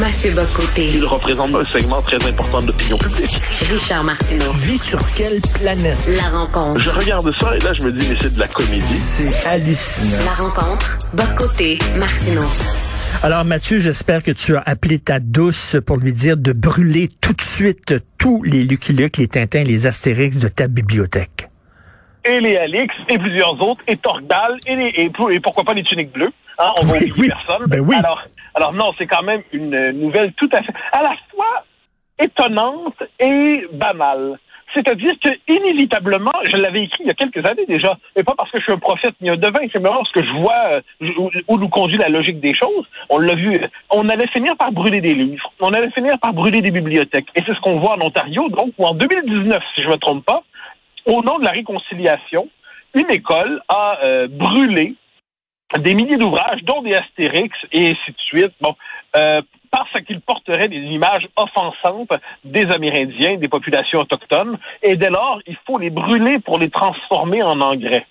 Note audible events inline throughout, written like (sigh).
Mathieu Bocoté. Il représente un segment très important de l'opinion publique. Richard Martineau. Tu vis sur quelle planète? La rencontre. Je regarde ça et là, je me dis, mais c'est de la comédie. C'est hallucinant. La rencontre. Bocoté. Martineau. Alors Mathieu, j'espère que tu as appelé ta douce pour lui dire de brûler tout de suite tous les Lucky Luke, les Tintins, les Astérix de ta bibliothèque. Et les Alix, et plusieurs autres, et Torgal, et, les, et, et pourquoi pas les tuniques bleues. Hein, on va Oui, oui. personne. Ben oui. Alors, alors non, c'est quand même une euh, nouvelle tout à fait, à la fois étonnante et banale. C'est-à-dire que, inévitablement, je l'avais écrit il y a quelques années déjà, et pas parce que je suis un prophète ni un devin, c'est vraiment parce que je vois euh, où, nous conduit la logique des choses. On l'a vu, on allait finir par brûler des livres, on allait finir par brûler des bibliothèques. Et c'est ce qu'on voit en Ontario, donc, où en 2019, si je me trompe pas, au nom de la réconciliation, une école a euh, brûlé des milliers d'ouvrages, dont des Astérix et ainsi de suite, bon, euh, parce qu'ils porteraient des images offensantes des Amérindiens, des populations autochtones, et dès lors, il faut les brûler pour les transformer en engrais.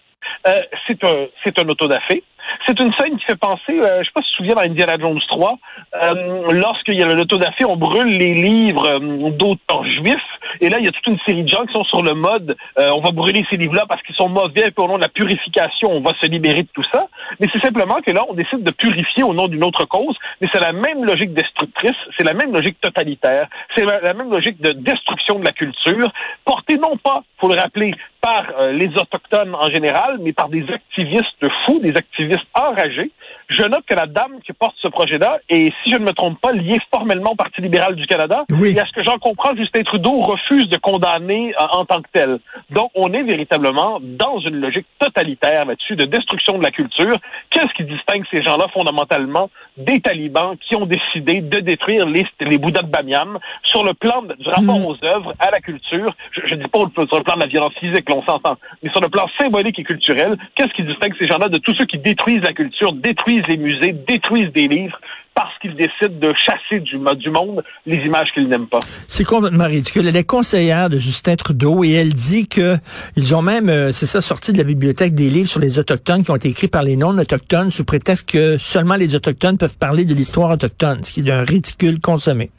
Euh, c'est un, c'est un autodafé. C'est une scène qui fait penser, euh, je sais pas si tu te souviens dans Indiana Jones 3, euh, lorsqu'il y a l'autodafé, on brûle les livres euh, d'auteurs juifs, et là, il y a toute une série de gens qui sont sur le mode, euh, on va brûler ces livres-là parce qu'ils sont mauvais, puis au nom de la purification, on va se libérer de tout ça. Mais c'est simplement que là, on décide de purifier au nom d'une autre cause, mais c'est la même logique destructrice, c'est la même logique totalitaire, c'est la, même logique de destruction de la culture, portée non pas, faut le rappeler, par euh, les Autochtones en général, mais par des activistes fous, des activistes enragés. Je note que la dame qui porte ce projet-là est, si je ne me trompe pas, liée formellement au Parti libéral du Canada. Oui. Et à ce que j'en comprends, Justin Trudeau refuse de condamner euh, en tant que tel. Donc, on est véritablement dans une logique totalitaire là-dessus, de destruction de la culture. Qu'est-ce qui distingue ces gens-là fondamentalement des talibans qui ont décidé de détruire les, les Bouddhas de Bamiyan sur le plan de- du rapport Mhm. aux œuvres, à la culture? Je ne dis pas sur le plan de la violence physique, là, on s'entend, mais sur le plan symbolique et culturel, qu'est-ce qui distingue ces gens-là de tous ceux qui détruisent la culture, détruisent les musées, détruisent des livres parce qu'ils décident de chasser du, du monde les images qu'ils n'aiment pas? C'est complètement ridicule. Elle est conseillère de Justin Trudeau et elle dit que ils ont même, euh, c'est ça, sorti de la bibliothèque des livres sur les Autochtones qui ont été écrits par les non-autochtones sous prétexte que seulement les Autochtones peuvent parler de l'histoire autochtone, ce qui est d'un ridicule consommé.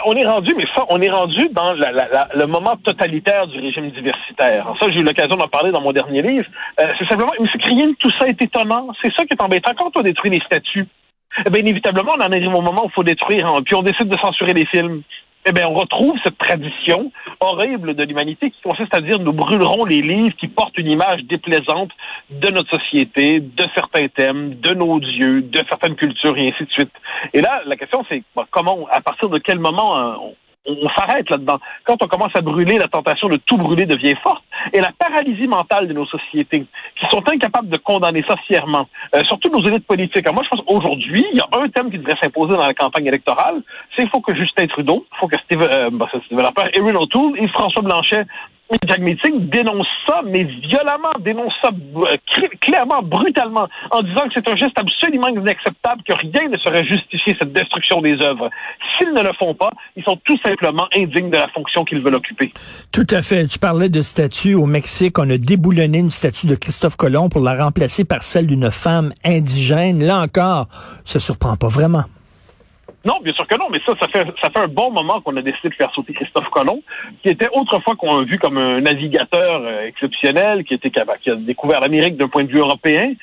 Ben, on est rendu, mais ça, on est rendu dans le moment totalitaire du régime diversitaire. Ça, j'ai eu l'occasion d'en parler dans mon dernier livre. Euh, c'est simplement, rien de tout ça est étonnant. C'est ça qui est embêtant. Quand on détruit les statuts, eh inévitablement, on en arrive au moment où il faut détruire, puis on décide de censurer les films. Eh bien, on retrouve cette tradition horrible de l'humanité qui consiste à dire nous brûlerons les livres qui portent une image déplaisante de notre société, de certains thèmes, de nos dieux, de certaines cultures et ainsi de suite. Et là, la question c'est bon, comment, à partir de quel moment euh, on, s'arrête là-dedans. Quand on commence à brûler, la tentation de tout brûler devient forte. Et la paralysie mentale de nos sociétés, qui sont incapables de condamner ça fièrement, euh, surtout nos élites politiques. Alors moi, je pense qu'aujourd'hui, il y a un thème qui devrait s'imposer dans la campagne électorale, c'est qu'il faut que Justin Trudeau, il faut que Steve, euh, bah, Steve Lapierre, Erin O'Toole et François Blanchet Jack Meeting dénoncent ça, mais violemment, dénoncent ça euh, cl- clairement, brutalement, en disant que c'est un geste absolument inacceptable, que rien ne saurait justifier cette destruction des œuvres. S'ils ne le font pas, ils sont tout simplement indignes de la fonction qu'ils veulent occuper. Tout à fait. Tu parlais de statue au Mexique. On a déboulonné une statue de Christophe Colomb pour la remplacer par celle d'une femme indigène. Là encore, ça surprend pas vraiment. Non, bien sûr que non, mais ça, ça fait, ça fait un bon moment qu'on a décidé de faire sauter Christophe Colomb, qui était autrefois qu'on a vu comme un navigateur euh, exceptionnel, qui était capable, qui a découvert l'Amérique d'un point de vue européen.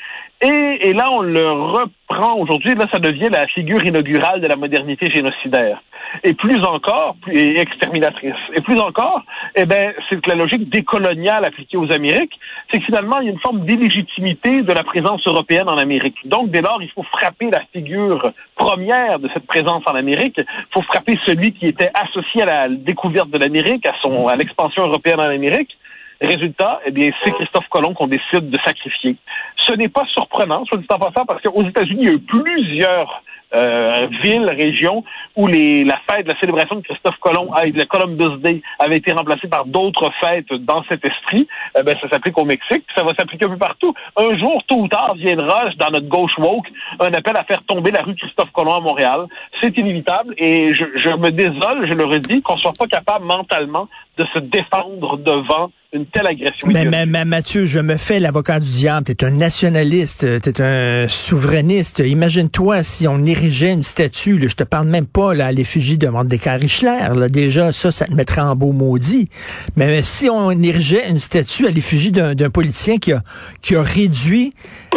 Et, et là, on le reprend aujourd'hui. Là, ça devient la figure inaugurale de la modernité génocidaire. Et plus encore, plus, et exterminatrice. Et plus encore, eh ben, c'est que la logique décoloniale appliquée aux Amériques, c'est que finalement, il y a une forme d'illégitimité de la présence européenne en Amérique. Donc, dès lors, il faut frapper la figure première de cette présence en Amérique. Il faut frapper celui qui était associé à la découverte de l'Amérique, à son, à l'expansion européenne en Amérique. Résultat, eh bien, c'est Christophe Colomb qu'on décide de sacrifier. Ce n'est pas surprenant, soit dit en passant, parce qu'aux États-Unis, il y a eu plusieurs euh, villes, régions où les, la fête, la célébration de Christophe Colomb, le Columbus Day, avait été remplacée par d'autres fêtes dans cet esprit. Eh ça s'applique au Mexique, puis ça va s'appliquer un peu partout. Un jour, tôt ou tard, viendra dans notre gauche woke un appel à faire tomber la rue Christophe Colomb à Montréal. C'est inévitable et je, je me désole, je le redis, qu'on soit pas capable mentalement de se défendre devant une telle agression. Mais, mais, mais, Mathieu, je me fais l'avocat du diable. T'es un nationaliste, t'es un souverainiste. Imagine-toi si on érigeait une statue, là, je te parle même pas là, à l'effigie de Mordecai Richler. Là, déjà, ça, ça te mettrait en beau maudit. Mais, mais si on érigeait une statue à l'effigie d'un d'un politicien qui a, qui a réduit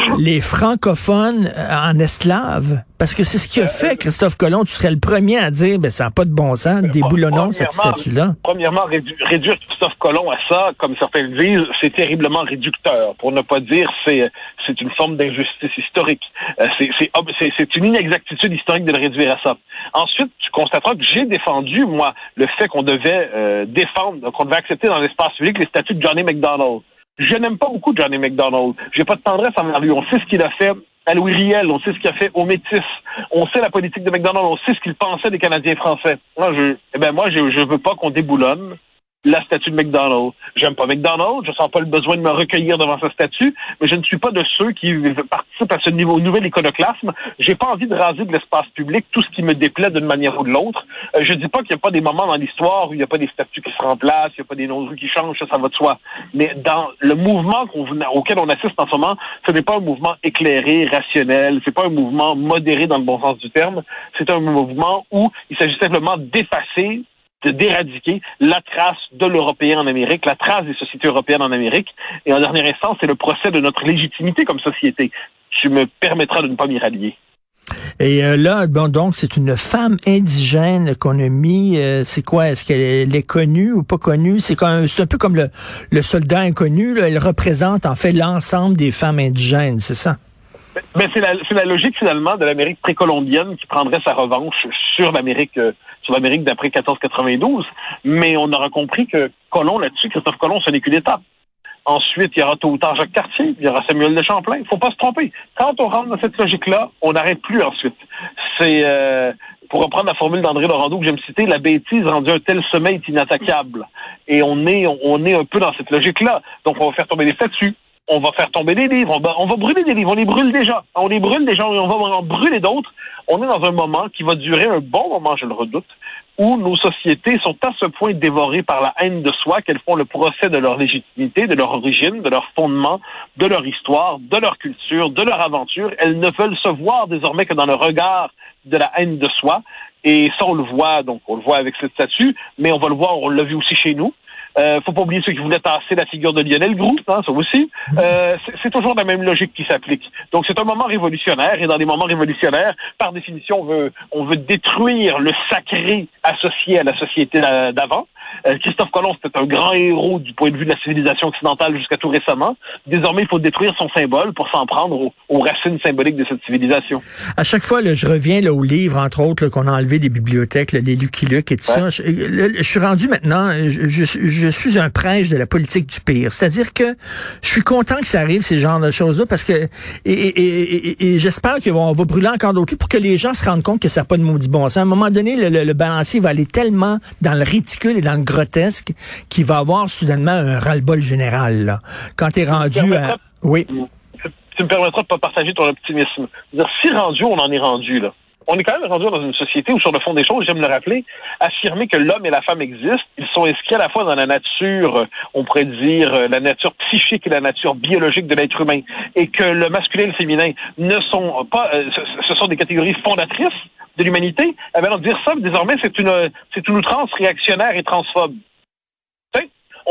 (laughs) les francophones euh, en esclaves, parce que c'est ce qu'il a fait, Christophe Colomb, tu serais le premier à dire, ben, ça n'a pas de bon sens, déboulonnons cette statue-là. Premièrement, rédu- réduire Christophe Colomb à ça, comme certains le disent, c'est terriblement réducteur. Pour ne pas dire, c'est c'est une forme d'injustice historique. Euh, c'est- c'est ob- c'est c'est une inexactitude historique de le réduire à ça. Ensuite, tu constateras que j'ai défendu, moi, le fait qu'on devait euh, défendre, qu'on devait accepter dans l'espace public les statuts de Johnny McDonald. Je n'aime pas beaucoup Johnny McDonald. J'ai pas de tendresse envers lui. On sait ce qu'il a fait à Louis Riel, on sait ce qu'il a fait aux Métis, on sait la politique de McDonald, on sait ce qu'il pensait des Canadiens français. Moi, je, eh ben moi, je, je veux pas qu'on déboulonne la statue de McDonald. J'aime pas McDonald, je sens pas le besoin de me recueillir devant sa statue, mais je ne suis pas de ceux qui participent à ce niveau nouvel iconoclasme. J'ai pas envie de raser de l'espace public tout ce qui me déplaît d'une manière ou de l'autre. Euh, je dis pas qu'il n'y a pas des moments dans l'histoire où il n'y a pas des statues qui se remplacent, il n'y a pas des noms de rues qui changent, ça, ça va de soi. Mais dans le mouvement auquel on assiste en ce moment, ce n'est pas un mouvement éclairé, rationnel, c'est pas un mouvement modéré dans le bon sens du terme, c'est un mouvement où il s'agit simplement d'effacer de d'éradiquer la trace de l'Européen en Amérique, la trace des sociétés européennes en Amérique. Et en dernière instance, c'est le procès de notre légitimité comme société. Tu me permettras de ne pas m'y rallier. Et euh, là, bon, donc, c'est une femme indigène qu'on a mis. euh, c'est quoi? Est-ce qu'elle est, connue ou pas connue? C'est un peu comme le, le soldat inconnu. Là. Elle représente en fait l'ensemble des femmes indigènes, c'est ça? Mais c'est la, la logique finalement de l'Amérique précolombienne qui prendrait sa revanche sur l'Amérique, euh, sur l'Amérique d'après 1492. Mais on aura compris que Colomb là-dessus, Christophe Colomb, ce n'est qu'une étape. Ensuite, il y aura tôt ou tard Jacques Cartier, il y aura Samuel de Champlain. Il faut pas se tromper. Quand on rentre dans cette logique-là, on n'arrête plus ensuite. C'est, euh, pour reprendre la formule d'André Laurando que j'aime citer, la bêtise rendue un tel sommet inattaquable. Et on est, on est un peu dans cette logique-là. Donc, on va faire tomber des statues. On va faire tomber des livres. On va, brûler des livres. On les brûle déjà. On les brûle déjà on va en brûler d'autres. On est dans un moment qui va durer un bon moment, je le redoute, où nos sociétés sont à ce point dévorées par la haine de soi qu'elles font le procès de leur légitimité, de leur origine, de leur fondement, de leur histoire, de leur culture, de leur aventure. Elles ne veulent se voir désormais que dans le regard de la haine de soi. Et ça, on le voit, donc on le voit avec cette statue, mais on va le voir, on l'a vu aussi chez nous. Euh, faut pas oublier ceux qui voulaient tasser la figure de Lionel Groux, hein, ça aussi. Euh, c'est- toujours la même logique qui s'applique. Donc c'est un moment révolutionnaire, et dans les moments révolutionnaires, par définition, on veut, on veut détruire le sacré associé à la société d'a- d'avant. Euh, Christophe Colomb, c'était un grand héros du point de vue de la civilisation occidentale jusqu'à tout récemment. Désormais, il faut détruire son symbole pour s'en prendre aux, aux racines symboliques de cette civilisation. À chaque fois, là, je reviens là, aux livres, entre autres, qu'on a enlevé des bibliothèques, là, les Lucky Luke et tout ça. Je suis rendu maintenant, je, je- je suis un prêche de la politique du pire. C'est-à-dire que je suis content que ça arrive, ces genres de choses-là, parce que et, et, et, et- et j'espère qu'on va brûler encore d'autres pour que les gens se rendent compte que ça n'a pas de maudit bon sens. À un moment donné, le, le- le balancier va aller tellement dans le ridicule et dans le grotesque qu'il va avoir soudainement un ras-le-bol général. Là. Quand tu es rendu à... Oui. tu me permettras de pas partager ton optimisme. Dire, si rendu, on en est rendu, là. On est quand même rendu dans une société où, sur le fond des choses, j'aime le rappeler, affirmer que l'homme et la femme existent, ils sont inscrits à la fois dans la nature, euh, on pourrait dire, euh, la nature psychique et la nature biologique de l'être humain, et que le masculin et le féminin ne sont pas, euh, ce, sont des catégories fondatrices de l'humanité, eh bien, dire ça, désormais, c'est une, c'est une outrance réactionnaire et transphobe.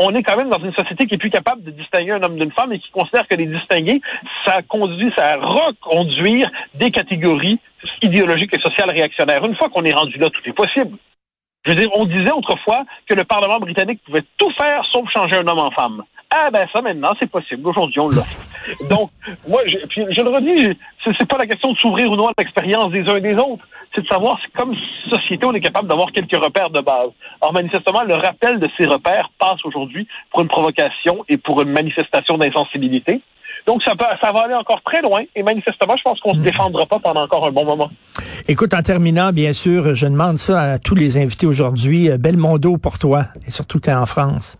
On est quand même dans une société qui est plus capable de distinguer un homme d'une femme et qui considère que les distinguer, ça conduit, ça reconduire des catégories idéologiques et sociales réactionnaires. Une fois qu'on est rendu là, tout est possible. Je veux dire, on disait autrefois que le Parlement britannique pouvait tout faire sauf changer un homme en femme. Ah ben ça maintenant c'est possible. Aujourd'hui on l'a. Donc moi je, je le redis, c'est pas la question de s'ouvrir ou non à l'expérience des uns et des autres. C'est de savoir si comme société on est capable d'avoir quelques repères de base. Or manifestement le rappel de ces repères passe aujourd'hui pour une provocation et pour une manifestation d'insensibilité. Donc ça, peut, ça va aller encore très loin et manifestement je pense qu'on se défendra pas pendant encore un bon moment. Écoute, en terminant, bien sûr, je demande ça à tous les invités aujourd'hui. Euh, Belmondo pour toi, et surtout tu es en France.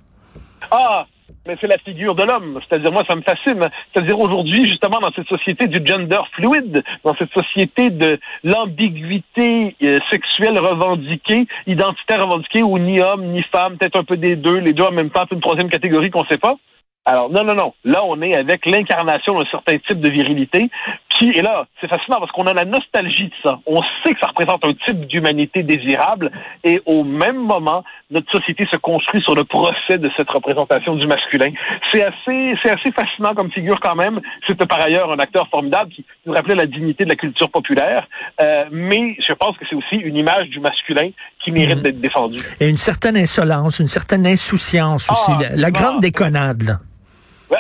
Ah, mais c'est la figure de l'homme. C'est-à-dire, moi, ça me fascine. C'est-à-dire, aujourd'hui, justement, dans cette société du gender fluide, dans cette société de l'ambiguïté euh, sexuelle revendiquée, identitaire revendiquée, où ni homme, ni femme, peut-être un peu des deux, les deux en même temps, une troisième catégorie qu'on sait pas. Alors, non, non, non. Là, on est avec l'incarnation d'un certain type de virilité qui, et là, c'est fascinant parce qu'on a la nostalgie de ça. On sait que ça représente un type d'humanité désirable et au même moment, notre société se construit sur le procès de cette représentation du masculin. C'est assez, c'est assez fascinant comme figure quand même. C'était par ailleurs un acteur formidable qui nous rappelait la dignité de la culture populaire. Euh, mais je pense que c'est aussi une image du masculin qui mérite Mhm. d'être défendue. Et une certaine insolence, une certaine insouciance aussi. Ah, la, la grande ah. déconnade, là.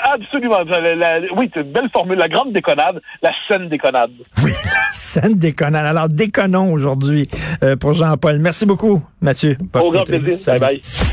Absolument. La- la- oui, c'est une belle formule. La grande déconnade, la scène déconnade. Oui, scène déconnade. Alors, déconnons aujourd'hui euh, pour Jean-Paul. Merci beaucoup, Mathieu. Au grand plaisir. salut. Bye bye.